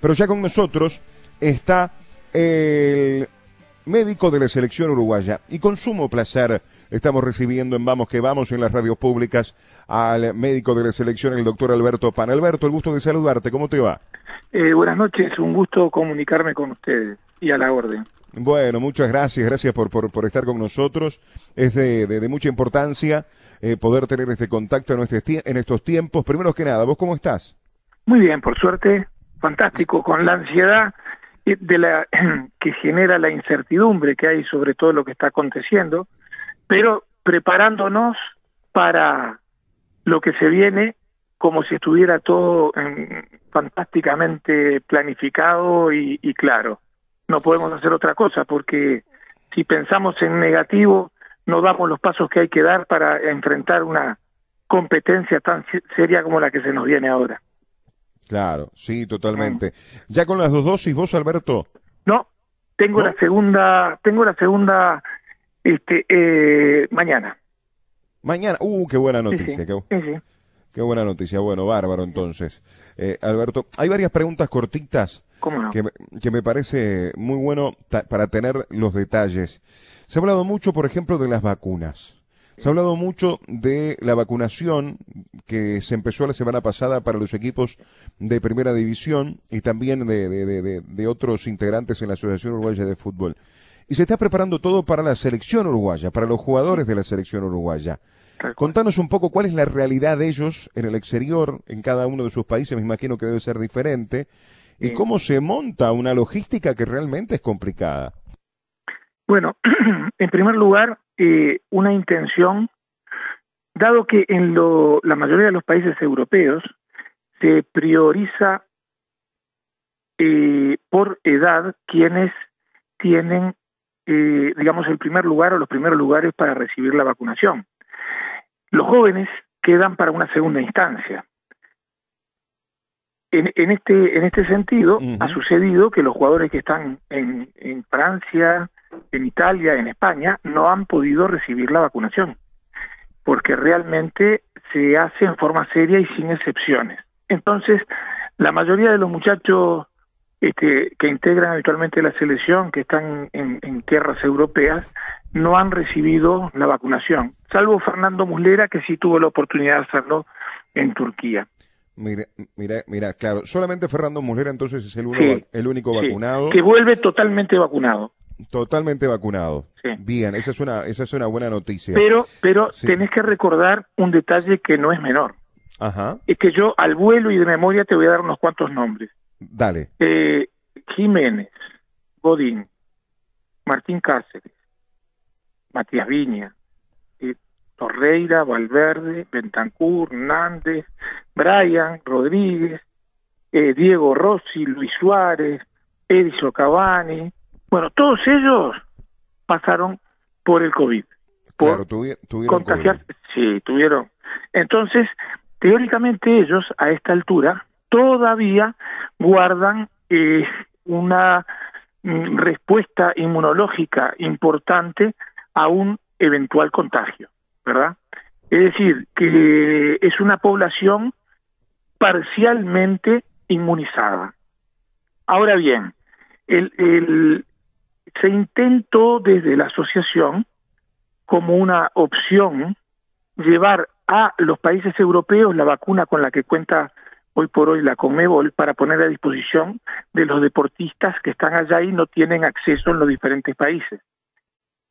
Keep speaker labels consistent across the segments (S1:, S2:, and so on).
S1: Pero ya con nosotros está el médico de la selección uruguaya. Y con sumo placer estamos recibiendo en Vamos que Vamos en las radios públicas al médico de la selección, el doctor Alberto Pan. Alberto, el gusto de saludarte. ¿Cómo te va?
S2: Eh, buenas noches, un gusto comunicarme con ustedes y a la orden.
S1: Bueno, muchas gracias, gracias por, por, por estar con nosotros. Es de, de, de mucha importancia eh, poder tener este contacto en, este, en estos tiempos. Primero que nada, ¿vos cómo estás?
S2: Muy bien, por suerte, fantástico, con la ansiedad de la que genera la incertidumbre que hay sobre todo lo que está aconteciendo, pero preparándonos para lo que se viene como si estuviera todo eh, fantásticamente planificado y, y claro no podemos hacer otra cosa porque si pensamos en negativo no damos los pasos que hay que dar para enfrentar una competencia tan seria como la que se nos viene ahora.
S1: Claro, sí, totalmente. ¿Ya con las dos dosis vos, Alberto?
S2: No, tengo
S1: ¿No?
S2: la segunda, tengo la segunda este eh, mañana.
S1: Mañana, uh, qué buena noticia.
S2: Sí, sí.
S1: Qué,
S2: Sí, sí.
S1: qué buena noticia. Bueno, bárbaro entonces. Eh, Alberto, hay varias preguntas cortitas que, me- que me parece muy bueno ta- para tener los detalles. Se ha hablado mucho, por ejemplo, de las vacunas. Se ha hablado mucho de la vacunación que se empezó la semana pasada para los equipos de primera división y también de, de- de- de- de otros integrantes en la Asociación Uruguaya de Fútbol. Y se está preparando todo para la selección uruguaya, para los jugadores de la selección uruguaya. Contanos un poco cuál es la realidad de ellos en el exterior, en cada uno de sus países, me imagino que debe ser diferente, y cómo se monta una logística que realmente es complicada.
S2: Bueno, en primer lugar, eh, una intención, dado que en lo, la mayoría de los países europeos se prioriza eh, por edad quienes tienen, eh, digamos, el primer lugar o los primeros lugares para recibir la vacunación. Los jóvenes quedan para una segunda instancia. En, en este en este sentido ha sucedido que los jugadores que están en, en Francia, en Italia, en España, no han podido recibir la vacunación, porque realmente se hace en forma seria y sin excepciones. Entonces, la mayoría de los muchachos este, que integran habitualmente la selección, que están en, en tierras europeas, no han recibido la vacunación, salvo Fernando Muslera, que sí tuvo la oportunidad de hacerlo en Turquía.
S1: Mira, mira, mira, claro, solamente Fernando Muslera entonces es el, uno,
S2: Sí,
S1: el único
S2: Sí,
S1: vacunado,
S2: que vuelve totalmente vacunado.
S1: Totalmente vacunado.
S2: Sí.
S1: Bien, esa es una, esa es una buena noticia.
S2: Pero, pero
S1: Sí.
S2: tenés que recordar un detalle que no es menor.
S1: Ajá,
S2: Es que yo al vuelo y de memoria te voy a dar unos cuantos nombres.
S1: dale.
S2: Eh, Jiménez, Godín, Martín Cáceres, Matías Viña, eh, Torreira, Valverde, Bentancur, Nández, Brian, Rodríguez, eh, Diego Rossi, Luis Suárez, Edison Cavani. Bueno, todos ellos pasaron por el COVID. Por
S1: Claro, tuvi- tuvieron
S2: contagiar,
S1: COVID.
S2: sí, tuvieron. Entonces, teóricamente ellos a esta altura todavía guardan eh, una mm, respuesta inmunológica importante a un eventual contagio, ¿verdad? Es decir, que es una población parcialmente inmunizada. Ahora bien, el, el, se intentó desde la asociación como una opción llevar a los países europeos la vacuna con la que cuenta hoy por hoy la Conmebol para poner a disposición de los deportistas que están allá y no tienen acceso en los diferentes países.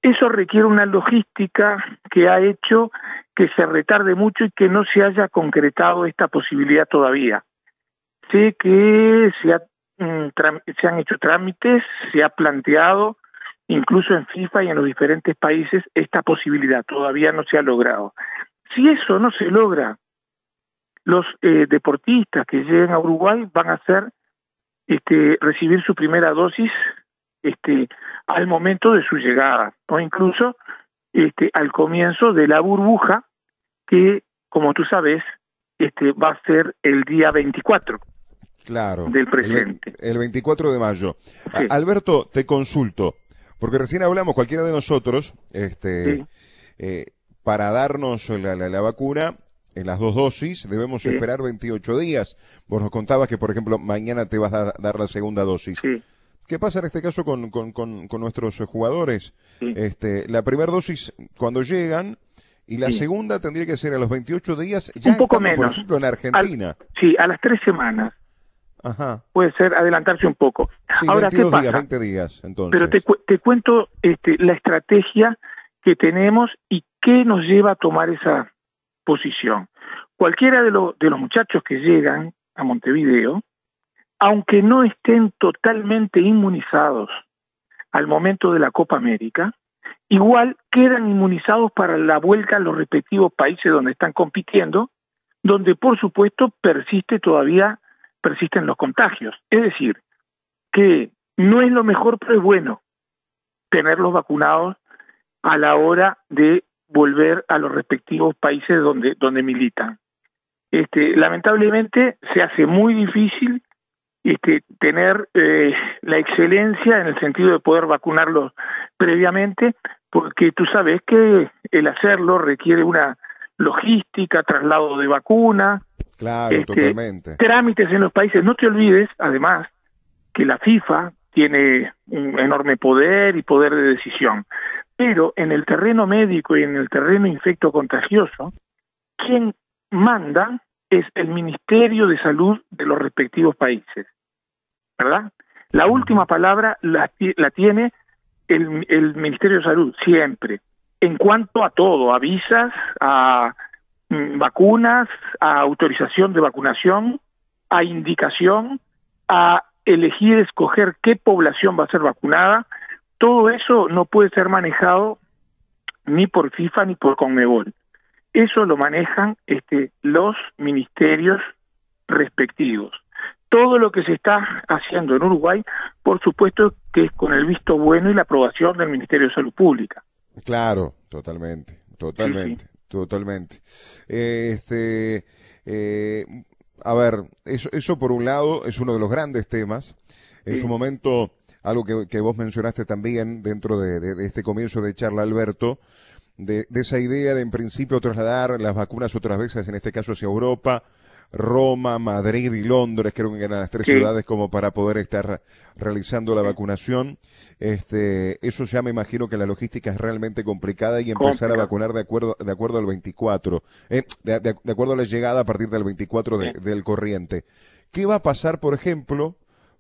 S2: Eso requiere una logística que ha hecho que se retarde mucho y que no se haya concretado esta posibilidad todavía. Sé que se, ha, se han hecho trámites, se ha planteado, incluso en FIFA y en los diferentes países, esta posibilidad todavía no se ha logrado. Si eso no se logra, los eh, deportistas que lleguen a Uruguay van a hacer este, recibir su primera dosis este, al momento de su llegada o incluso este, al comienzo de la burbuja que, como tú sabes, este, va a ser el día 24
S1: Claro.
S2: del presente.
S1: El, 24 de mayo.
S2: Sí.
S1: Alberto, te consulto, porque recién hablamos, cualquiera de nosotros, este,
S2: Sí.
S1: eh, para darnos la, la- la vacuna, en las dos dosis, debemos esperar 28 días. Vos nos contabas que, por ejemplo, mañana te vas a dar la segunda dosis. ¿Qué pasa en este caso con, con, con, nuestros jugadores? Este, la primera dosis, cuando llegan, y la segunda tendría que ser a los 28 días, ya
S2: un poco menos.
S1: por ejemplo, en Argentina.
S2: sí, a las tres semanas. Ajá. Puede ser adelantarse un poco.
S1: Ahora, ¿qué pasa? días, 20 días, entonces.
S2: Pero te, te cuento este, la estrategia que tenemos y qué nos lleva a tomar esa posición. Cualquiera de, de los muchachos que llegan a Montevideo, aunque no estén totalmente inmunizados al momento de la Copa América, igual quedan inmunizados para la vuelta a los respectivos países donde están compitiendo, donde por supuesto persiste todavía persisten los contagios. Es decir, que no es lo mejor, pero es bueno tenerlos vacunados a la hora de volver a los respectivos países donde, donde militan. Este, lamentablemente se hace muy difícil este, tener eh, la excelencia en el sentido de poder vacunarlos previamente, porque tú sabes que el hacerlo requiere una logística, traslado de vacuna,
S1: Claro, este, totalmente.
S2: Trámites en los países. No te olvides, además, que la FIFA tiene un enorme poder y poder de decisión. Pero en el terreno médico y en el terreno infecto contagioso, quien manda es el Ministerio de Salud de los respectivos países. ¿Verdad? La última palabra la, la tiene el, el Ministerio de Salud, siempre. En cuanto a todo, a visas, a vacunas, a autorización de vacunación, a indicación, a elegir, escoger qué población va a ser vacunada, todo eso no puede ser manejado ni por FIFA ni por Conmebol. Eso lo manejan este, los ministerios respectivos. Todo lo que se está haciendo en Uruguay, por supuesto que es con el visto bueno y la aprobación del Ministerio de Salud Pública.
S1: Claro, totalmente, totalmente. Totalmente. este, eh, a ver, eso, eso por un lado es uno de los grandes temas. En su momento, algo que, que, vos mencionaste también dentro de, de, este comienzo de charla, Alberto, de, de, esa idea de en principio trasladar las vacunas otras veces, en este caso hacia Europa, Roma, Madrid y Londres, creo que eran las tres ciudades como para poder estar realizando la vacunación. Este, eso ya me imagino que la logística es realmente complicada y empezar a vacunar de acuerdo, de acuerdo al 24, eh, de, acuerdo a la llegada a partir del 24 del corriente. ¿Qué va a pasar, por ejemplo?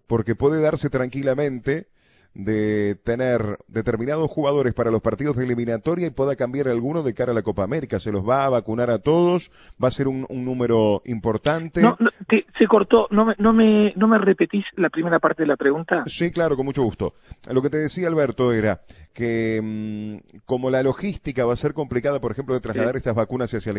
S1: Porque puede darse tranquilamente de tener determinados jugadores para los partidos de eliminatoria y pueda cambiar alguno de cara a la Copa América. ¿Se los va a vacunar a todos? ¿Va a ser un, número importante?
S2: No, se cortó. No me, no, me, ¿No me repetís la primera parte de la pregunta?
S1: Sí, claro, con mucho gusto. Lo que te decía Alberto era que mm, como la logística va a ser complicada, por ejemplo, de trasladar estas vacunas hacia,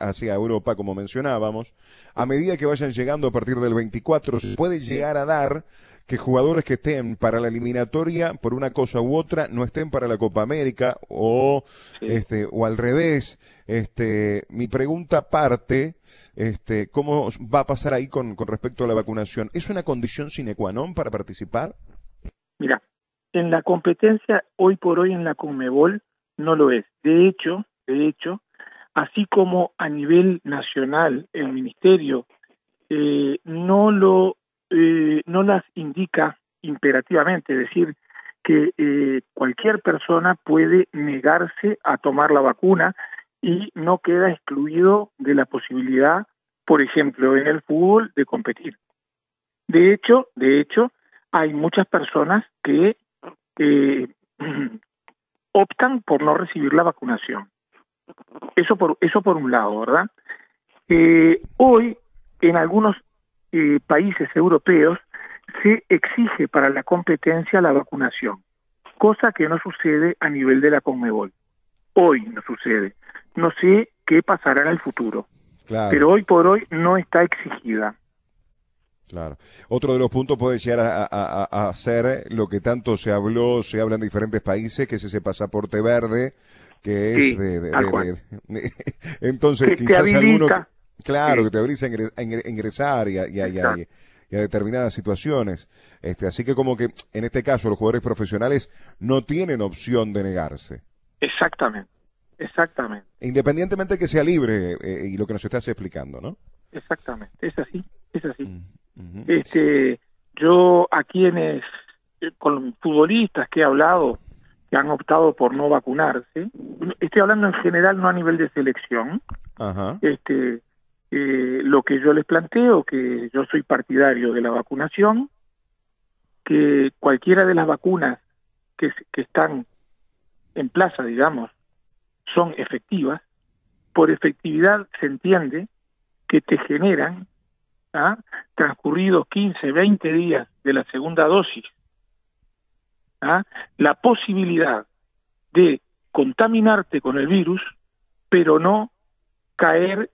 S1: hacia, Europa, como mencionábamos, a medida que vayan llegando a partir del 24, se puede llegar a dar que jugadores que estén para la eliminatoria por una cosa u otra no estén para la Copa América o este o al revés. Este mi pregunta parte este cómo va a pasar ahí con, con respecto a la vacunación es una condición sine qua non para participar
S2: mira en la competencia hoy por hoy en la Conmebol no lo es. De hecho de hecho así como a nivel nacional el ministerio eh, no lo eh, no las indica imperativamente, es decir, que eh, cualquier persona puede negarse a tomar la vacuna y no queda excluido de la posibilidad, por ejemplo, en el fútbol de competir. De hecho, de hecho, hay muchas personas que eh, optan por no recibir la vacunación. Eso por eso por un lado, ¿verdad? hoy en algunos eh, países europeos se exige para la competencia la vacunación, cosa que no sucede a nivel de la Conmebol. Hoy no sucede. No sé qué pasará en el futuro. Pero hoy por hoy no está exigida.
S1: Claro. Otro de los puntos puede llegar a, ser lo que tanto se habló, se habla en diferentes países, que es ese pasaporte verde, que es de, entonces quizás alguno Claro, que te abrís a ingresar y a, y, y, a, determinadas situaciones. Este, así que como que en este caso los jugadores profesionales no tienen opción de negarse.
S2: Exactamente. exactamente.
S1: Independientemente de que sea libre eh, y lo que nos estás explicando, ¿no?
S2: Exactamente, es así, es así. Mm, este, yo a quienes, eh, con futbolistas que he hablado, que han optado por no vacunarse, estoy hablando en general, no a nivel de selección, este eh, lo que yo les planteo, que yo soy partidario de la vacunación, que cualquiera de las vacunas que, están en plaza, digamos, son efectivas, por efectividad se entiende que te generan, ¿ah? transcurridos 15, 20 días de la segunda dosis, ¿ah? la posibilidad de contaminarte con el virus, pero no caer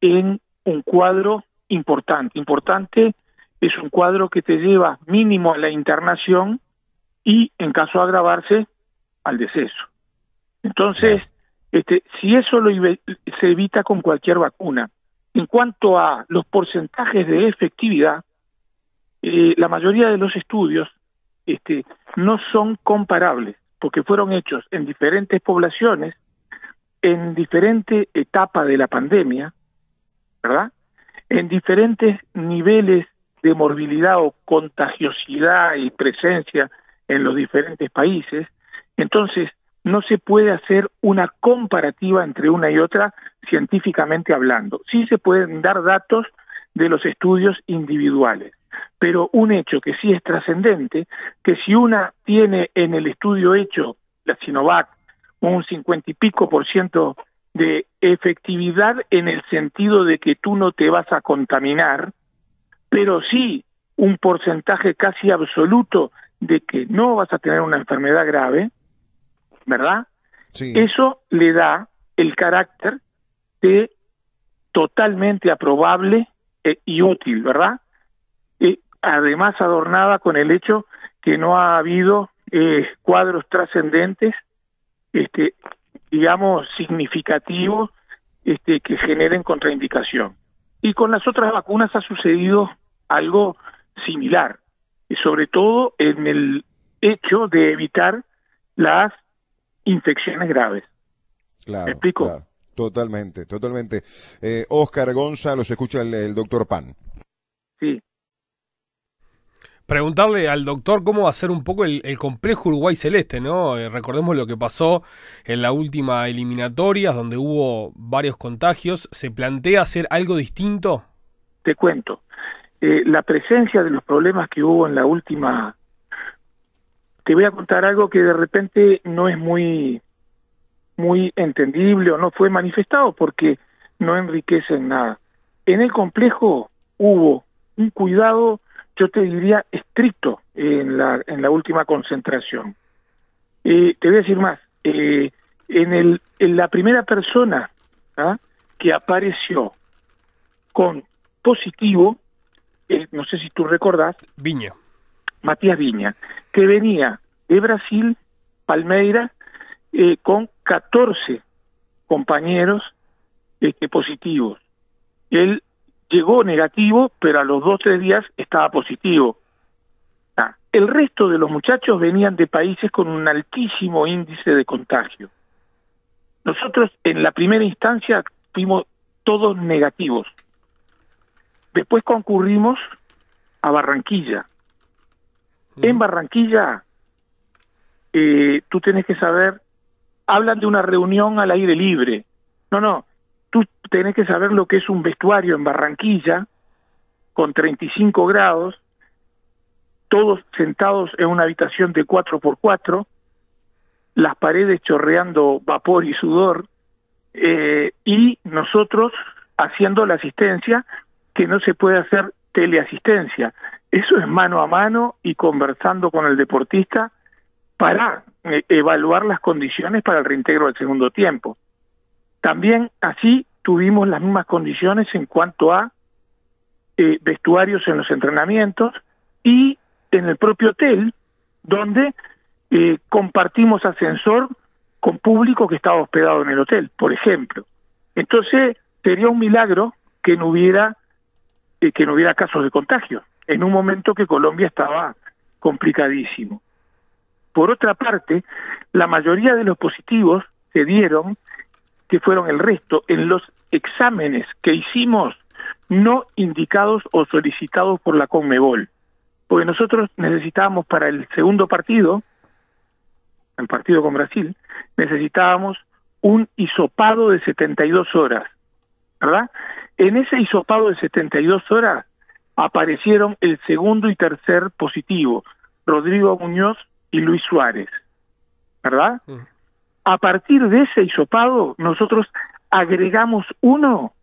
S2: en un cuadro importante. Importante es un cuadro que te lleva mínimo a la internación y, en caso de agravarse, al deceso. Entonces, este, si eso lo se evita con cualquier vacuna. En cuanto a los porcentajes de efectividad, eh, la mayoría de los estudios este, no son comparables, porque fueron hechos en diferentes poblaciones, en diferente etapa de la pandemia, ¿verdad? En diferentes niveles de morbilidad o contagiosidad y presencia en los diferentes países. Entonces, no se puede hacer una comparativa entre una y otra científicamente hablando. Sí se pueden dar datos de los estudios individuales, pero un hecho que sí es trascendente, que si una tiene en el estudio hecho, la Sinovac, un cincuenta y pico por ciento de efectividad en el sentido de que tú no te vas a contaminar, pero sí un porcentaje casi absoluto de que no vas a tener una enfermedad grave, ¿verdad? Eso le da el carácter de totalmente aprobable e, y útil, ¿verdad? Y además adornada con el hecho que no ha habido eh, cuadros trascendentes este, digamos, significativos este, que generen contraindicación. Y con las otras vacunas ha sucedido algo similar, y sobre todo en el hecho de evitar las infecciones graves.
S1: Claro, ¿Me explico? Totalmente, totalmente. Eh, Oscar González, se escucha el doctor Pan.
S2: Sí,
S3: preguntarle al doctor cómo ser un poco el, complejo Uruguay Celeste, ¿no? Eh, recordemos lo que pasó en la última eliminatoria, donde hubo varios contagios. ¿Se plantea hacer algo distinto?
S2: Te cuento. Eh, la presencia de los problemas que hubo en la última... Te voy a contar algo que de repente no es muy, muy entendible o no fue manifestado porque no enriquece en nada. En el complejo hubo un cuidado yo te diría estricto en la, en la última concentración. Eh, te voy a decir más, eh, en, el, en la primera persona ¿ah? que apareció con positivo, eh, no sé si tú recordás,
S3: Viña.
S2: Matías Viña, que venía de Brasil, Palmeira, con 14 compañeros este, positivos. Él llegó negativo, pero a los dos o tres días estaba positivo. Ah, el resto de los muchachos venían de países con un altísimo índice de contagio. Nosotros en la primera instancia fuimos todos negativos. Después concurrimos a Barranquilla. En Barranquilla, eh, tú tienes que saber, hablan de una reunión al aire libre. No, no, tú tenés que saber lo que es un vestuario en Barranquilla con 35 grados, todos sentados en una habitación de 4 por 4 las paredes chorreando vapor y sudor, eh, y nosotros haciendo la asistencia que no se puede hacer teleasistencia. Eso es mano a mano y conversando con el deportista para eh, evaluar las condiciones para el reintegro del segundo tiempo. También así tuvimos las mismas condiciones en cuanto a eh, vestuarios en los entrenamientos y en el propio hotel, donde eh, compartimos ascensor con público que estaba hospedado en el hotel, por ejemplo. Entonces sería un milagro que no hubiera eh, que no hubiera casos de contagio en un momento que Colombia estaba complicadísimo. Por otra parte, la mayoría de los positivos se dieron, que fueron el resto, en los exámenes que hicimos no indicados o solicitados por la Conmebol. Porque nosotros necesitábamos para el segundo partido, el partido con Brasil, necesitábamos un hisopado de 72 horas, ¿verdad? En ese hisopado de 72 horas aparecieron el segundo y tercer positivo, Rodrigo Muñoz y Luis Suárez, ¿verdad? A partir de ese hisopado, nosotros agregamos uno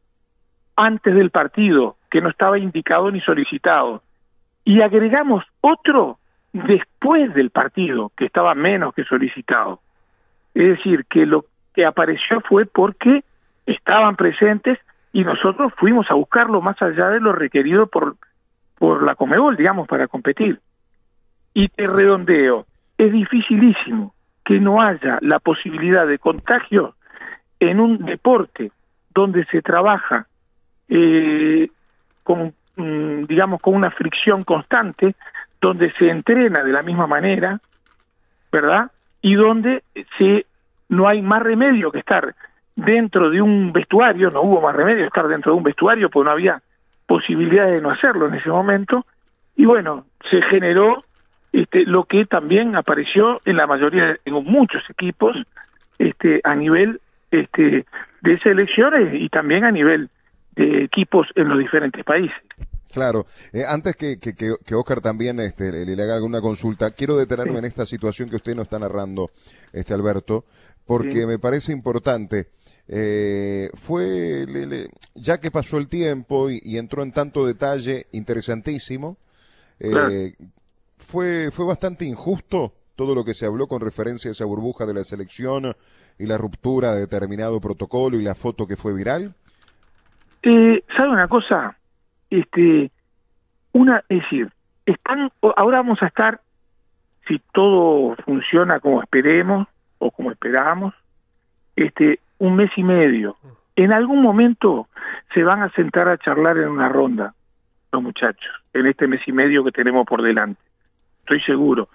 S2: antes del partido, que no estaba indicado ni solicitado, y agregamos otro después del partido, que estaba menos que solicitado. Es decir, que lo que apareció fue porque estaban presentes y nosotros fuimos a buscarlo más allá de lo requerido por, por la Comebol, digamos, para competir. Y te redondeo, es dificilísimo que no haya la posibilidad de contagio en un deporte donde se trabaja eh, con, mm, digamos, con una fricción constante, donde se entrena de la misma manera, ¿verdad? Y donde se no hay más remedio que estar dentro de un vestuario, no hubo más remedio que estar dentro de un vestuario, porque no había posibilidad de no hacerlo en ese momento, y bueno, se generó este, lo que también apareció en la mayoría, en muchos equipos, este, a nivel este, de selecciones y también a nivel de equipos en los diferentes países.
S1: Claro. Eh, antes que, que, que, Oscar también este, le, haga alguna consulta, quiero detenerme en esta situación que usted nos está narrando, este Alberto, porque me parece importante. Eh, fue, ya que pasó el tiempo y, entró en tanto detalle interesantísimo, eh, fue, fue bastante injusto todo lo que se habló con referencia a esa burbuja de la selección y la ruptura de determinado protocolo y la foto que fue viral.
S2: Eh, ¿Sabe una cosa? Este, una, es decir, están, ahora vamos a estar, si todo funciona como esperemos o como esperamos, este, un mes y medio. En algún momento se van a sentar a charlar en una ronda los muchachos, en este mes y medio que tenemos por delante. Estoy seguro.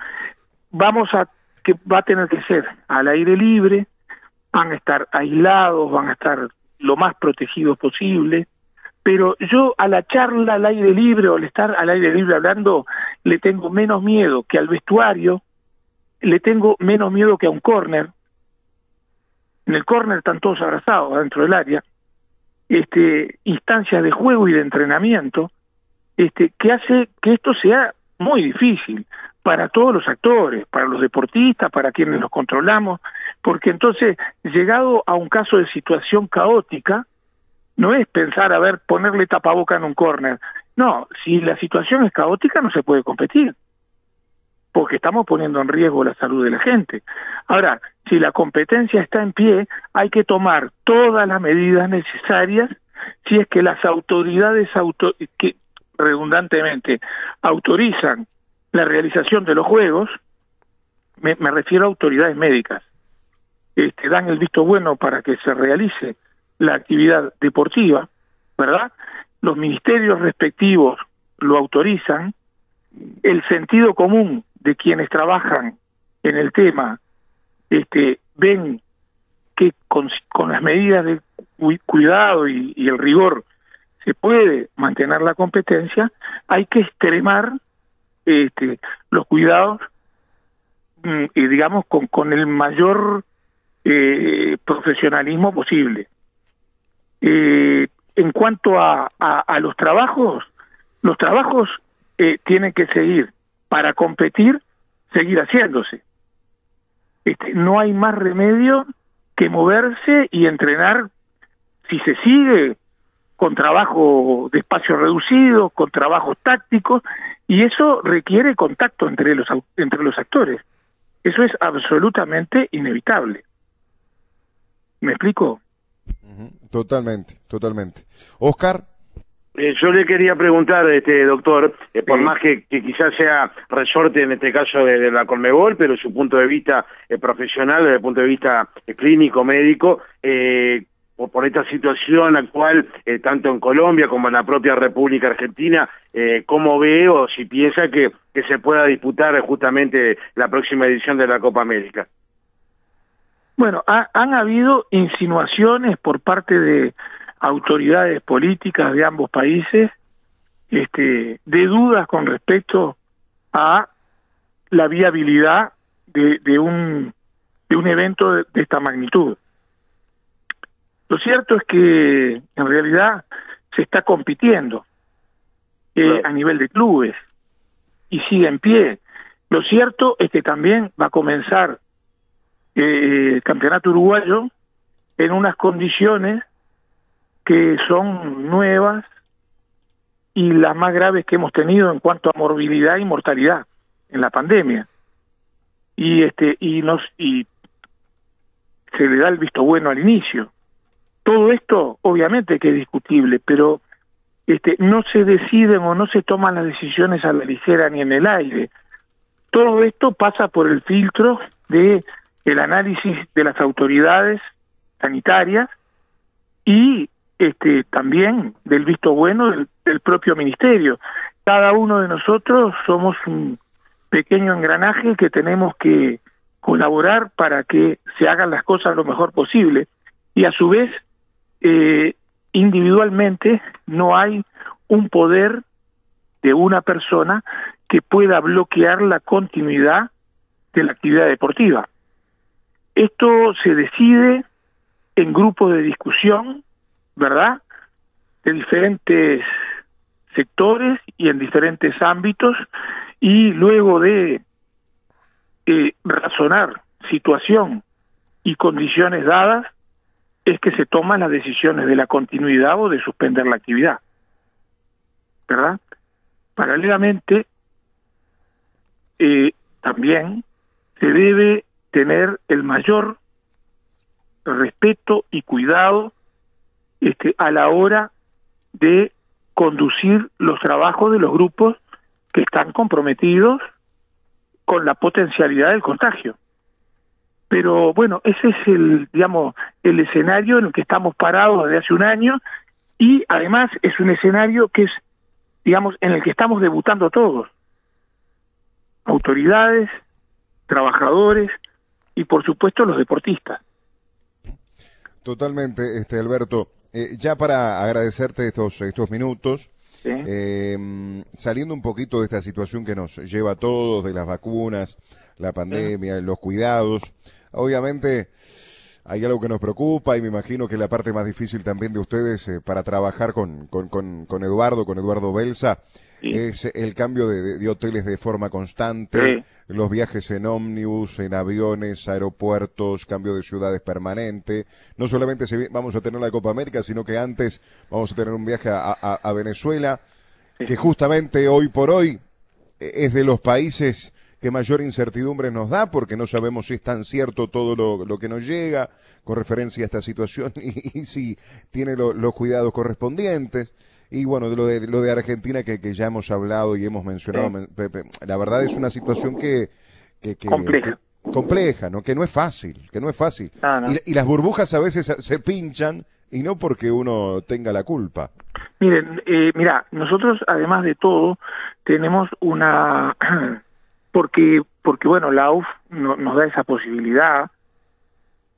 S2: Vamos a que va a tener que ser al aire libre, van a estar aislados, van a estar lo más protegidos posible, pero yo a la charla al aire libre o al estar al aire libre hablando le tengo menos miedo que al vestuario, le tengo menos miedo que a un córner. En el córner están todos abrazados dentro del área. Este, instancias de juego y de entrenamiento, este, que hace que esto sea muy difícil para todos los actores, para los deportistas, para quienes los controlamos, porque entonces, llegado a un caso de situación caótica, no es pensar, a ver, ponerle tapaboca en un córner. No, si la situación es caótica no se puede competir, porque estamos poniendo en riesgo la salud de la gente. Ahora, si la competencia está en pie, hay que tomar todas las medidas necesarias si es que las autoridades auto que redundantemente autorizan la realización de los juegos, me, refiero a autoridades médicas, este, dan el visto bueno para que se realice la actividad deportiva, ¿verdad? Los ministerios respectivos lo autorizan, el sentido común de quienes trabajan en el tema este, ven que con, las medidas de cuidado y, el rigor se puede mantener la competencia, hay que extremar este, los cuidados mm, y digamos con, el mayor eh, profesionalismo posible. Eh, en cuanto a, a, los trabajos, los trabajos eh, tienen que seguir para competir, seguir haciéndose. Este, no hay más remedio que moverse y entrenar si se sigue con trabajo de espacio reducido, con trabajos tácticos, y eso requiere contacto entre los, entre los actores. Eso es absolutamente inevitable. ¿Me explico?
S1: Totalmente, totalmente. Oscar.
S4: Eh, yo le quería preguntar, este doctor, eh, por más que, quizás sea resorte en este caso de, la Colmebol, pero su punto de vista eh, profesional, desde el punto de vista clínico, médico, por, por, esta situación actual, tanto en Colombia como en la propia República Argentina, ¿cómo ve o si piensa que, que se pueda disputar justamente la próxima edición de la Copa América?
S2: Bueno, han habido insinuaciones por parte de autoridades políticas de ambos países este, de dudas con respecto a la viabilidad de, de un de un evento de, esta magnitud. Lo cierto es que en realidad se está compitiendo eh, a nivel de clubes y sigue en pie. Lo cierto es que también va a comenzar eh, el campeonato uruguayo en unas condiciones que son nuevas y las más graves que hemos tenido en cuanto a morbilidad y mortalidad en la pandemia. Y este y nos y se le da el visto bueno al inicio. Todo esto obviamente que es discutible, pero este no se deciden o no se toman las decisiones a la ligera ni en el aire. Todo esto pasa por el filtro de el análisis de las autoridades sanitarias y este también del visto bueno del, propio ministerio. Cada uno de nosotros somos un pequeño engranaje que tenemos que colaborar para que se hagan las cosas lo mejor posible y a su vez eh, individualmente no hay un poder de una persona que pueda bloquear la continuidad de la actividad deportiva. Esto se decide en grupos de discusión, ¿verdad? De diferentes sectores y en diferentes ámbitos y luego de eh, razonar situación y condiciones dadas es que se toman las decisiones de la continuidad o de suspender la actividad. ¿Verdad? Paralelamente, eh, también se debe tener el mayor respeto y cuidado este, a la hora de conducir los trabajos de los grupos que están comprometidos con la potencialidad del contagio. Pero bueno, ese es el, digamos, el escenario en el que estamos parados desde hace un año y además es un escenario que es, digamos, en el que estamos debutando todos. Autoridades, trabajadores y por supuesto los deportistas.
S1: Totalmente, este Alberto. Eh, ya para agradecerte estos, estos minutos, em, saliendo un poquito de esta situación que nos lleva a todos, de las vacunas, la pandemia, los cuidados, obviamente hay algo que nos preocupa y me imagino que la parte más difícil también de ustedes eh, para trabajar con, con, con, Eduardo, con Eduardo Belsa, es el cambio de, hoteles de forma constante, los viajes en ómnibus, en aviones, aeropuertos, cambio de ciudades permanente. No solamente vamos a tener la Copa América, sino que antes vamos a tener un viaje a, Venezuela, que justamente hoy por hoy e, es de los países que mayor incertidumbre nos da, porque no sabemos si es tan cierto todo lo, que nos llega con referencia a esta situación y, si tiene los cuidados correspondientes. Y bueno, lo de, lo de Argentina que, que ya hemos hablado y hemos mencionado, Pepe, la verdad es una situación que... que,
S2: compleja.
S1: compleja, ¿no? Que no es fácil, que no es fácil. Y, las burbujas a veces se pinchan y no porque uno tenga la culpa.
S2: Miren, eh, mira, nosotros además de todo tenemos una porque porque bueno la UF nos da esa posibilidad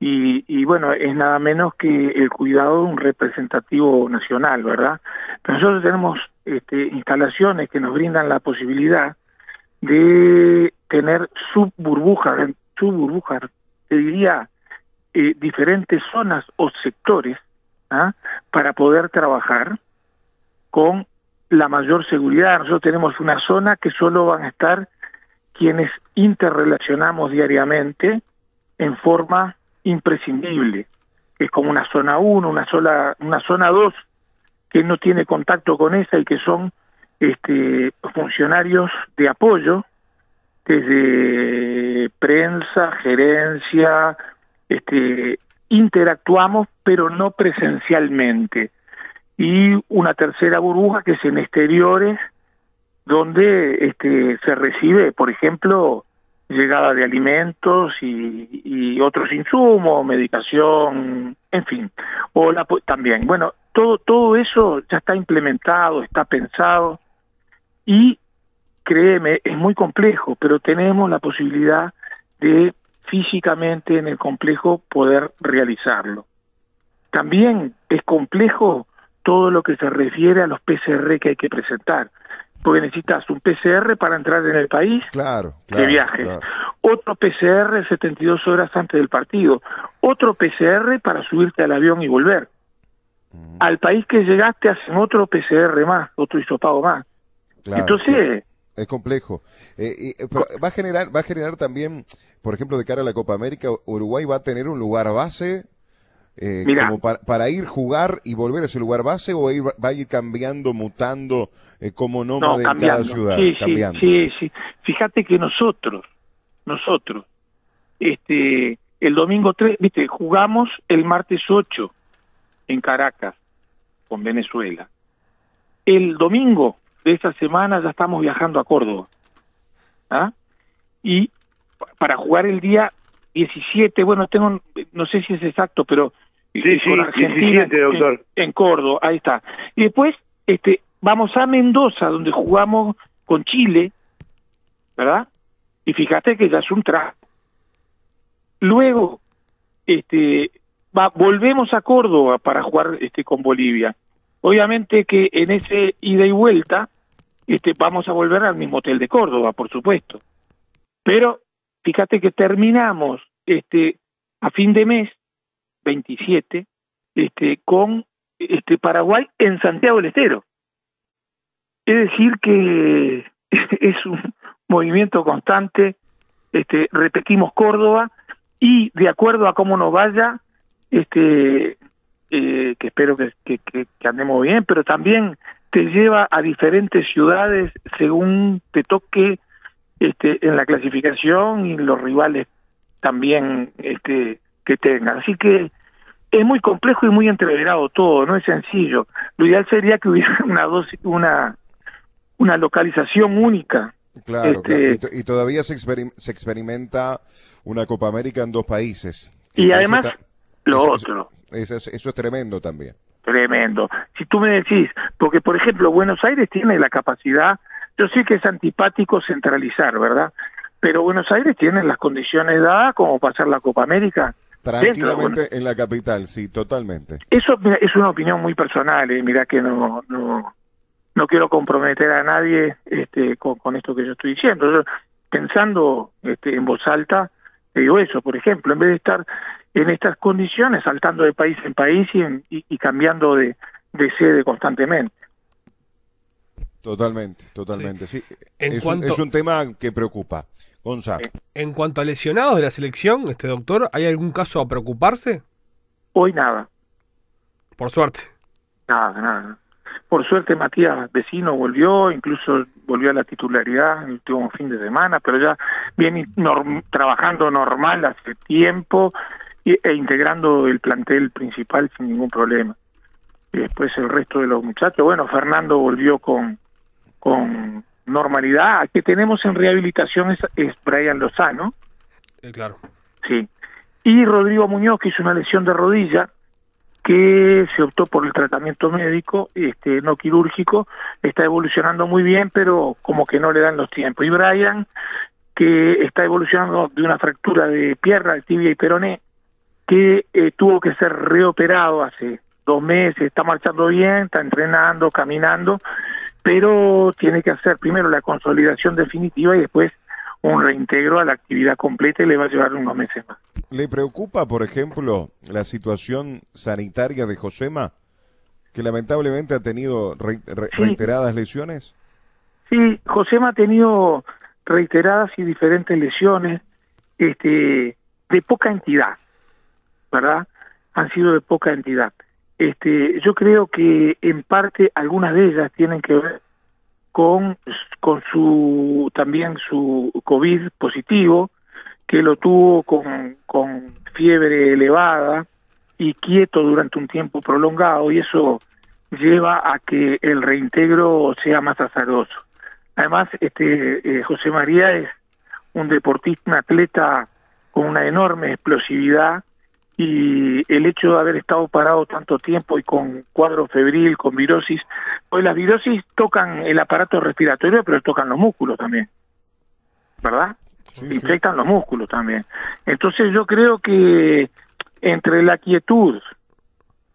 S2: y, y bueno, es nada menos que el cuidado de un representativo nacional, ¿verdad? Pero nosotros tenemos este, instalaciones que nos brindan la posibilidad de tener subburbujas, subburbujas, te diría, eh, diferentes zonas o sectores ¿ah? para poder trabajar con la mayor seguridad. Nosotros tenemos una zona que solo van a estar quienes interrelacionamos diariamente en forma imprescindible, que es como una zona 1, una sola, una zona 2 que no tiene contacto con esa y que son este funcionarios de apoyo desde prensa, gerencia, este interactuamos pero no presencialmente. Y una tercera burbuja que es en exteriores donde este se recibe, por ejemplo, llegada de alimentos y, otros insumos, medicación, en fin, o la, también. Bueno, todo todo eso ya está implementado, está pensado y créeme, es muy complejo, pero tenemos la posibilidad de físicamente en el complejo poder realizarlo. También es complejo todo lo que se refiere a los PCR que hay que presentar, porque necesitas un PCR para entrar en el país
S1: claro,
S2: de viajes, otro PCR 72 horas antes del partido, otro PCR para subirte al avión y volver. Al país que llegaste hacen otro PCR más, otro hisopado más. Entonces,
S1: es complejo. Eh, eh, va a generar, va a generar también, por ejemplo, de cara a la Copa América, Uruguay va a tener un lugar base eh, como para, ir jugar y volver a ese lugar base o va a ir cambiando, mutando eh, como nómada no, en cada ciudad.
S2: Sí, cambiando. sí, sí. Fíjate que nosotros, nosotros, este, el domingo 3, viste, jugamos el martes 8 en Caracas con Venezuela. El domingo de esa semana ya estamos viajando a Córdoba. ¿ah? Y para jugar el día 17, bueno, tengo, no sé si es exacto, pero
S4: sí, con Argentina, 17, doctor.
S2: En, Córdoba, ahí está. Y después este, vamos a Mendoza, donde jugamos con Chile, ¿verdad? Y fíjate que ya es un traje. Luego, este, va, volvemos a Córdoba para jugar este, con Bolivia. Obviamente que en ese ida y vuelta este, vamos a volver al mismo hotel de Córdoba, por supuesto. Pero fíjate que terminamos este, a fin de mes, 27, este, con este, Paraguay en Santiago del Estero. Es decir, que es un movimiento constante, este, repetimos Córdoba, y de acuerdo a cómo nos vaya, este, eh, que espero que, que, andemos bien, pero también te lleva a diferentes ciudades según te toque este, en la clasificación y los rivales también este, que tengan. Así que es muy complejo y muy entreverado todo, no es sencillo. Lo ideal sería que hubiera una dosis, una una localización única.
S1: Claro, este, Y, todavía se, se experimenta una Copa América en dos países.
S2: Y además, lo otro.
S1: Eso, eso es tremendo también.
S2: Tremendo. Si tú me decís, porque por ejemplo Buenos Aires tiene la capacidad, yo sé que es antipático centralizar, ¿verdad? Pero Buenos Aires tiene las condiciones dadas como pasar la Copa América.
S1: Tranquilamente en la capital, sí, totalmente.
S2: Eso es una opinión muy personal, ¿eh? mira que no, no, no quiero comprometer a nadie este, con, esto que yo estoy diciendo. Yo, pensando este, en voz alta, digo eso, por ejemplo, en vez de estar en estas condiciones, saltando de país en país y, y, cambiando de, sede constantemente.
S1: Totalmente, totalmente. Sí. es, un, tema que preocupa. Gonzalo.
S3: En cuanto a lesionados de la selección, este doctor, ¿hay algún caso a preocuparse?
S2: Hoy nada.
S3: Por suerte.
S2: Nada, nada. Por suerte Matías Vecino volvió, incluso volvió a la titularidad en el último fin de semana, pero ya viene trabajando normal hace tiempo e integrando el plantel principal sin ningún problema. Y después el resto de los muchachos, bueno, Fernando volvió con, con normalidad. que tenemos en rehabilitación es, Brian Lozano.
S3: Eh, claro.
S2: Sí. Y Rodrigo Muñoz, que hizo una lesión de rodilla, que se optó por el tratamiento médico, este, no quirúrgico, está evolucionando muy bien, pero como que no le dan los tiempos. Y Brian, que está evolucionando de una fractura de pierna, de tibia y peroné, que eh, tuvo que ser reoperado hace dos meses, está marchando bien, está entrenando, caminando, pero tiene que hacer primero la consolidación definitiva y después un reintegro a la actividad completa y le va a llevar unos meses más.
S1: ¿Le preocupa, por ejemplo, la situación sanitaria de Josema, que lamentablemente ha tenido reiteradas lesiones?
S2: Sí, Josema ha tenido reiteradas y diferentes lesiones este, de poca entidad, ¿verdad? Han sido de poca entidad. Este, yo creo que en parte algunas de ellas tienen que ver con, con su también su COVID positivo, que lo tuvo con, con fiebre elevada y quieto durante un tiempo prolongado, y eso lleva a que el reintegro sea más azaroso. Además, este eh, José María es un deportista, un atleta con una enorme explosividad y el hecho de haber estado parado tanto tiempo y con cuadro febril, con virosis, pues las virosis tocan el aparato respiratorio, pero tocan los músculos también, ¿verdad? infectan los músculos también. Entonces yo creo que entre la quietud,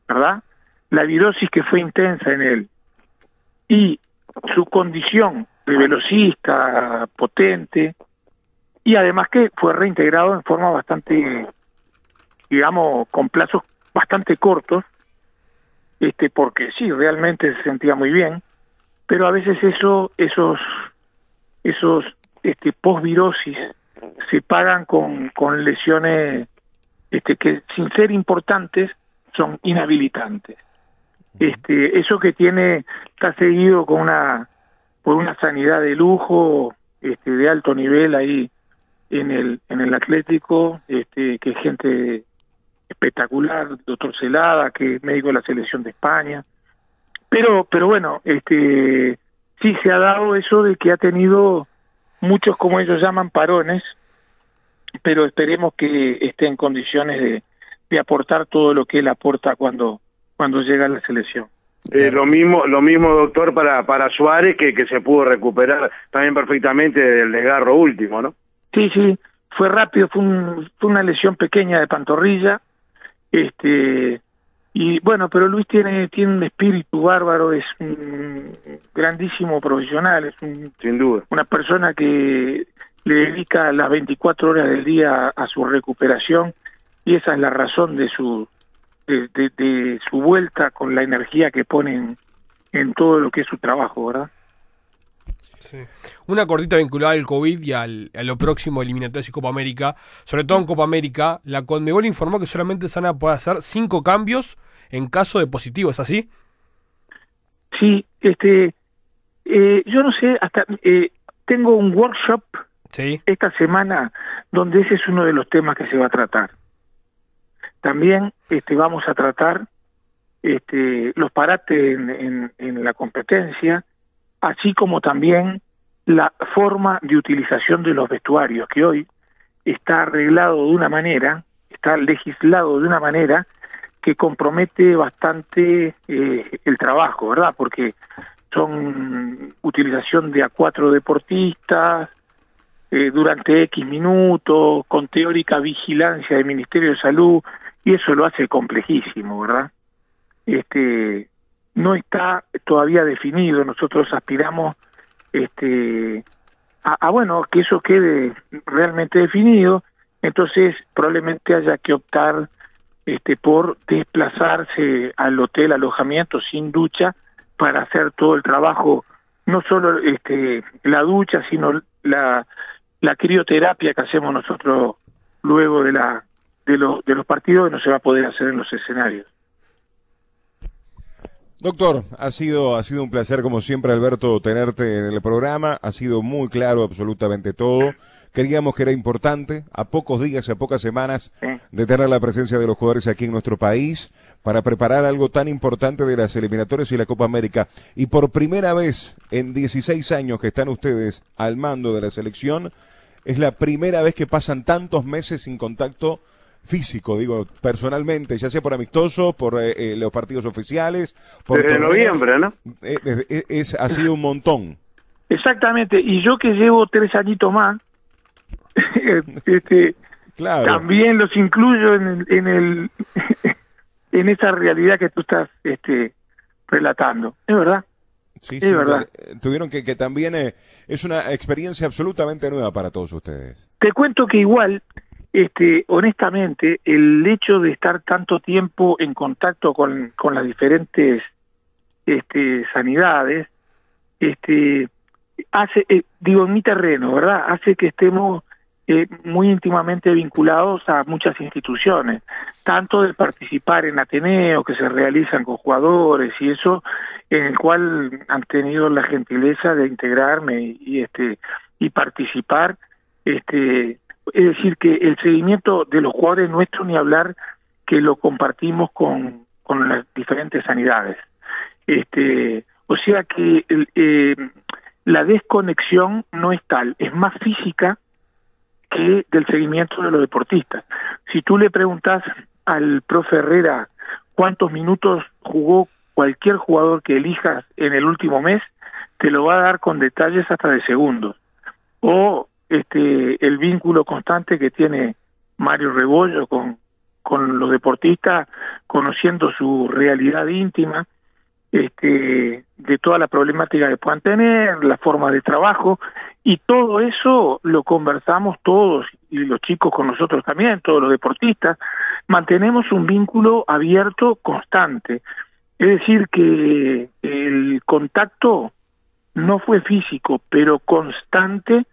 S2: ¿verdad? La virosis que fue intensa en él y su condición de velocista potente y además que fue reintegrado en forma bastante digamos con plazos bastante cortos este porque sí realmente se sentía muy bien pero a veces eso esos esos este posvirosis se pagan con con lesiones este que sin ser importantes son inhabilitantes. Este eso que tiene está seguido con una por una sanidad de lujo este de alto nivel ahí en el en el Atlético este que es gente espectacular doctor Celada que es médico de la selección de España pero pero bueno este sí se ha dado eso de que ha tenido muchos como ellos llaman parones pero esperemos que esté en condiciones de, de aportar todo lo que él aporta cuando cuando llega a la selección.
S4: Eh, lo mismo, lo mismo doctor para para Suárez que que se pudo recuperar también perfectamente del desgarro último, ¿no?
S2: Sí, sí, fue rápido, fue, un, fue una lesión pequeña de pantorrilla, este y bueno, pero Luis tiene tiene un espíritu bárbaro, es un grandísimo profesional, es un,
S4: sin duda
S2: una persona que le dedica las 24 horas del día a su recuperación y esa es la razón de su de, de, de su vuelta con la energía que ponen en todo lo que es su trabajo, ¿verdad?
S3: Sí. Una cortita vinculada al COVID y al, a lo próximo eliminatorios y Copa América. Sobre todo en Copa América, la Conmebol informó que solamente Sana puede hacer cinco cambios en caso de positivo, ¿es así?
S2: Sí, este, eh, yo no sé, hasta eh, tengo un workshop
S3: sí.
S2: esta semana donde ese es uno de los temas que se va a tratar. También este, vamos a tratar este, los parates en, en, en la competencia, así como también la forma de utilización de los vestuarios, que hoy está arreglado de una manera, está legislado de una manera que compromete bastante eh, el trabajo, ¿verdad? Porque son utilización de a cuatro deportistas eh, durante X minutos, con teórica vigilancia del Ministerio de Salud, y eso lo hace complejísimo, ¿verdad? Este no está todavía definido, nosotros aspiramos este a, bueno que eso quede realmente definido, entonces probablemente haya que optar este por desplazarse al hotel alojamiento sin ducha para hacer todo el trabajo. No solo este la ducha sino la la crioterapia que hacemos nosotros luego de la de de los partidos no se va a poder hacer en los escenarios
S1: Doctor, ha sido, ha sido un placer como siempre Alberto tenerte en el programa, ha sido muy claro absolutamente todo. Creíamos que era importante, a pocos días, a pocas semanas, de tener la presencia de los jugadores aquí en nuestro país para preparar algo tan importante de las eliminatorias y la Copa América. Y por primera vez en 16 años que están ustedes al mando de la selección, es la primera vez que pasan tantos meses sin contacto físico, digo, personalmente, ya sea por amistoso, por eh, eh, los partidos oficiales. Por
S4: Desde
S1: torneos.
S4: noviembre, ¿no?
S1: Eh, es, es, ha sido un montón.
S2: Exactamente, y yo que llevo tres añitos más, este,
S1: claro.
S2: también los incluyo en el, en el en esa realidad que tú estás este relatando, es verdad.
S1: Sí,
S2: es
S1: sí,
S2: verdad.
S1: Tuvieron que, que también eh, es una experiencia absolutamente nueva para todos ustedes.
S2: Te cuento que igual, este, honestamente, el hecho de estar tanto tiempo en contacto con, con las diferentes este, sanidades, este, hace, eh, digo, en mi terreno, ¿verdad? Hace que estemos eh, muy íntimamente vinculados a muchas instituciones, tanto de participar en Ateneo, que se realizan con jugadores y eso, en el cual han tenido la gentileza de integrarme y, y este y participar, este es decir que el seguimiento de los jugadores nuestros ni hablar que lo compartimos con con las diferentes sanidades, este o sea que eh, la desconexión no es tal, es más física que del seguimiento de los deportistas. Si tú le preguntas al profe Herrera cuántos minutos jugó cualquier jugador que elijas en el último mes, te lo va a dar con detalles hasta de segundos. O este, el vínculo constante que tiene Mario Rebollo con, con los deportistas, conociendo su realidad íntima, este, de toda la problemática que puedan tener, la forma de trabajo, y todo eso lo conversamos todos, y los chicos con nosotros también, todos los deportistas, mantenemos un vínculo abierto constante. Es decir, que el contacto no fue físico, pero constante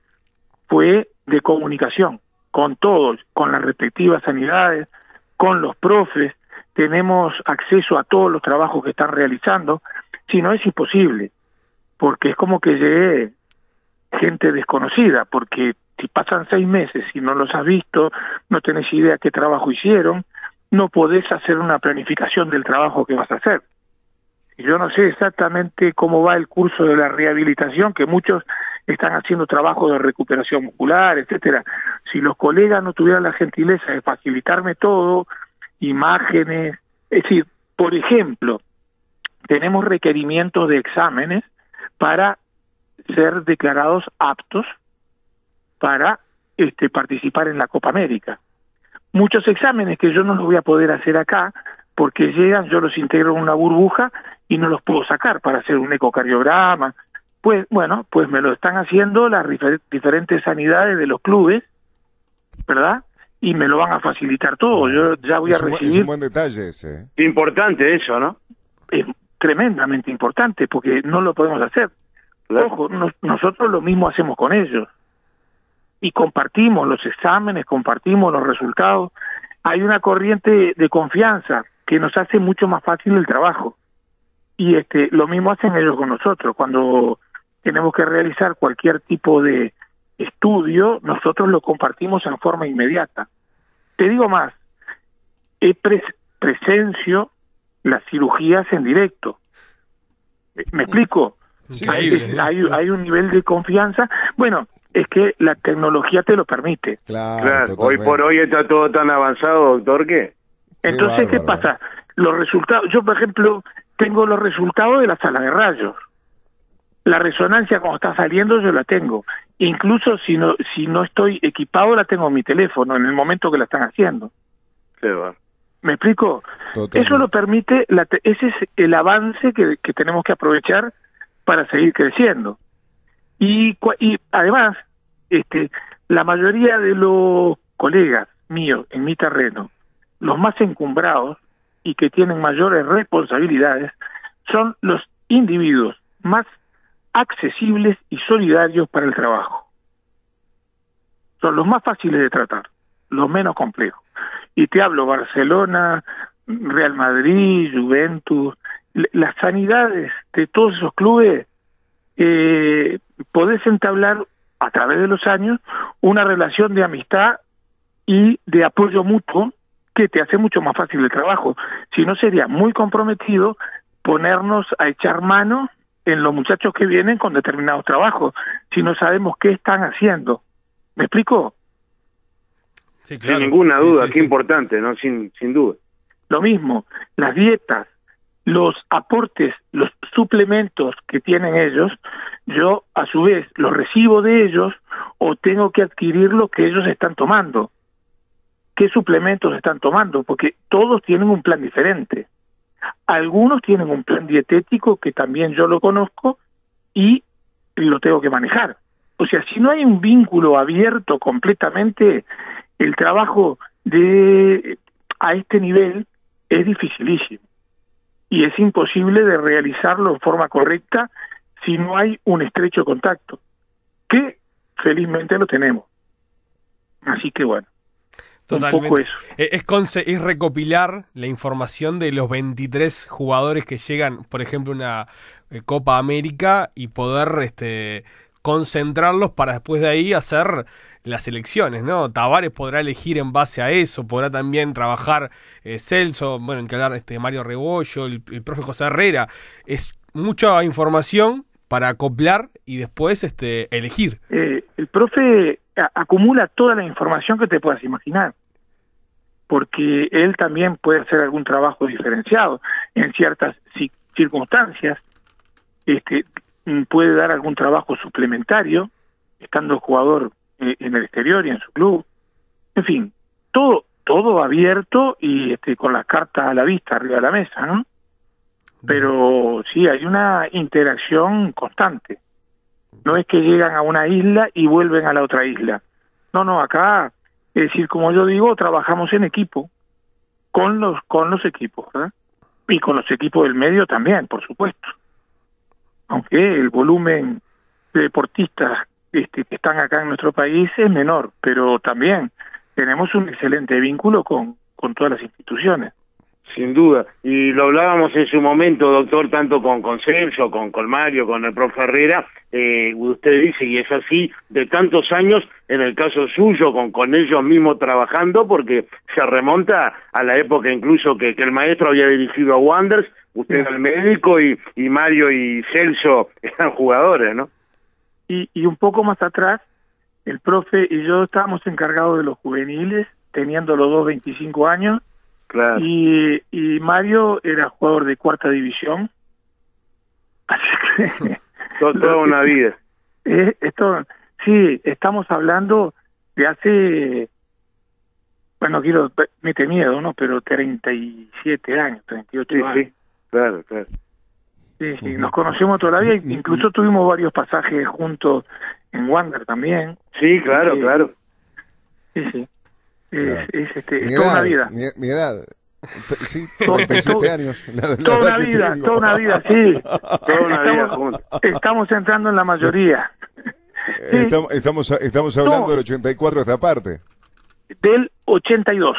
S2: fue de comunicación con todos, con las respectivas sanidades, con los profes, tenemos acceso a todos los trabajos que están realizando, si no es imposible, porque es como que llegue gente desconocida, porque si pasan seis meses y no los has visto, no tenés idea qué trabajo hicieron, no podés hacer una planificación del trabajo que vas a hacer. Yo no sé exactamente cómo va el curso de la rehabilitación, que muchos están haciendo trabajo de recuperación muscular, etcétera. Si los colegas no tuvieran la gentileza de facilitarme todo, imágenes, es decir, por ejemplo, tenemos requerimientos de exámenes para ser declarados aptos para este participar en la Copa América. Muchos exámenes que yo no los voy a poder hacer acá porque llegan, yo los integro en una burbuja y no los puedo sacar para hacer un ecocardiograma. Pues bueno, pues me lo están haciendo las diferentes sanidades de los clubes, ¿verdad? Y me lo van a facilitar todo. Yo ya voy a recibir. Es
S1: un buen detalle ese. ¿eh?
S4: Importante eso, ¿no?
S2: Es tremendamente importante porque no lo podemos hacer. Ojo, nosotros lo mismo hacemos con ellos y compartimos los exámenes, compartimos los resultados. Hay una corriente de confianza que nos hace mucho más fácil el trabajo y este lo mismo hacen ellos con nosotros cuando tenemos que realizar cualquier tipo de estudio nosotros lo compartimos en forma inmediata. Te digo más he presencio las cirugías en directo. Me explico hay, hay, un nivel de confianza. Bueno es que la tecnología te lo permite.
S4: Claro, hoy por hoy está todo tan avanzado doctor que
S2: entonces qué pasa los resultados yo por ejemplo tengo los resultados de la sala de rayos. La resonancia cuando está saliendo yo la tengo. Incluso si no si no estoy equipado la tengo en mi teléfono en el momento que la están haciendo. ¿Me explico? Eso lo permite, la ese es el avance que, que tenemos que aprovechar para seguir creciendo. Y, y además, este, la mayoría de los colegas míos en mi terreno, los más encumbrados, y que tienen mayores responsabilidades son los individuos más accesibles y solidarios para el trabajo. Son los más fáciles de tratar, los menos complejos. Y te hablo Barcelona, Real Madrid, Juventus, las sanidades de todos esos clubes, eh, podés entablar a través de los años una relación de amistad y de apoyo mutuo que te hace mucho más fácil el trabajo. Si no, sería muy comprometido ponernos a echar mano en los muchachos que vienen con determinados trabajos, si no sabemos qué están haciendo. ¿Me explico?
S4: Sí, Sin ninguna duda, qué importante, ¿no? Sin, sin duda.
S2: Lo mismo, las dietas, los aportes, los suplementos que tienen ellos, yo a su vez los recibo de ellos o tengo que adquirir lo que ellos están tomando qué suplementos están tomando, porque todos tienen un plan diferente. Algunos tienen un plan dietético que también yo lo conozco y lo tengo que manejar. O sea, si no hay un vínculo abierto completamente, el trabajo de a este nivel es dificilísimo y es imposible de realizarlo en forma correcta si no hay un estrecho contacto, que felizmente lo tenemos. Así que bueno.
S3: Totalmente. Eh, es, es, recopilar la información de los 23 jugadores que llegan, por ejemplo, a una eh, Copa América y poder este, concentrarlos para después de ahí hacer las elecciones, ¿no? Tavares podrá elegir en base a eso, podrá también trabajar eh, Celso, bueno, en que hablar este, Mario Rebollo, el, el profe José Herrera. Es mucha información para acoplar y después este, elegir.
S2: El profe acumula toda la información que te puedas imaginar, porque él también puede hacer algún trabajo diferenciado en ciertas circunstancias, este, puede dar algún trabajo suplementario, estando el jugador eh, en el exterior y en su club. En fin, todo todo abierto y este, con las cartas a la vista arriba de la mesa, ¿no? Pero sí, hay una interacción constante. No es que llegan a una isla y vuelven a la otra isla. No, no, acá, es decir, como yo digo, trabajamos en equipo con los con los equipos, ¿verdad? Y con los equipos del medio también, por supuesto. Aunque el volumen de deportistas este, que están acá en nuestro país es menor, pero también tenemos un excelente vínculo con, con todas las instituciones.
S4: Sin duda. Y lo hablábamos en su momento, doctor, tanto con, con Celso, con, con Mario, con el profe Herrera. Eh, usted dice, y es así, de tantos años, en el caso suyo, con, con ellos mismos trabajando, porque se remonta a la época incluso que, que el maestro había dirigido a Wanders, usted era el médico y, y Mario y Celso eran jugadores, ¿no?
S2: Y, y un poco más atrás, el profe y yo estábamos encargados de los juveniles, teniendo los dos 25 años,
S4: Claro.
S2: y, y Mario era jugador de cuarta división. Así que...
S4: Toda una vida.
S2: Eh, esto, sí, estamos hablando de hace, bueno, quiero, mete miedo, ¿no? Pero 37 años, 38
S4: Sí,
S2: años.
S4: sí. Claro, claro.
S2: Sí, sí, nos conocemos toda la vida, incluso tuvimos varios pasajes juntos en Wander también.
S4: Sí, claro,
S2: Sí.
S4: claro.
S2: Sí, sí. Es,
S1: Claro.
S2: es, este,
S1: Mi
S2: toda una
S1: edad,
S2: vida.
S1: Mi, mi edad. Sí,
S2: Todo-
S1: 37
S2: todo-
S1: años. la- la
S2: Toda una vida,
S1: tengo.
S2: toda una vida, sí.
S4: Toda una vida
S2: Estamos-
S4: juntos.
S2: Estamos entrando en la mayoría. Sí.
S1: Estamos, estamos, estamos hablando
S2: No.
S1: del 84 esta parte.
S2: Del 82.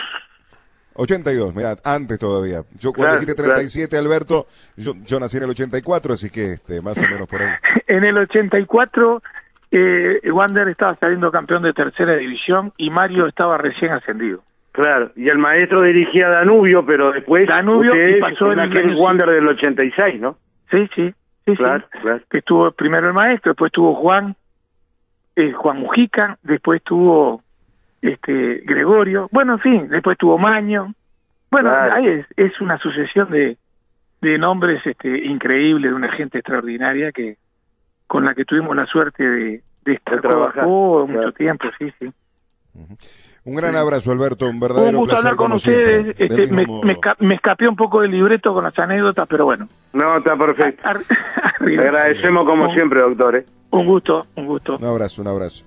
S1: 82, mirá, antes todavía. Yo cuando
S4: Claro,
S1: dijiste
S4: claro.
S1: 37, Alberto, yo, yo nací en el 84, así que este, más o menos por ahí.
S2: En el 84, eh, Wander estaba saliendo campeón de tercera división y Mario estaba recién ascendido.
S4: Claro, y el maestro dirigía Danubio, pero después
S2: Danubio y pasó
S4: en
S2: el
S4: aquel. Wander del 86, ¿no?
S2: Sí, sí, sí,
S4: Claro,
S2: sí.
S4: claro.
S2: Que estuvo primero el maestro, después estuvo Juan, eh, Juan Mujica, después estuvo este Gregorio, bueno, en fin, después estuvo Maño. Bueno,
S4: Claro.
S2: ahí es, es una sucesión de, de nombres este, increíbles, de una gente extraordinaria que con la que tuvimos la suerte de, de estar codo mucho
S4: claro.
S2: tiempo, sí, sí.
S1: Un gran abrazo, Alberto, un verdadero
S2: Un gusto
S1: placer
S2: hablar con ustedes. Este, me, me,
S1: modo.
S2: esca- me escapé un poco del libreto con las anécdotas, pero bueno.
S4: No, está perfecto.
S2: Ar-
S4: agradecemos como
S2: Un-
S4: siempre, doctor. ¿eh?
S2: Un gusto, un gusto.
S1: Un abrazo, un abrazo.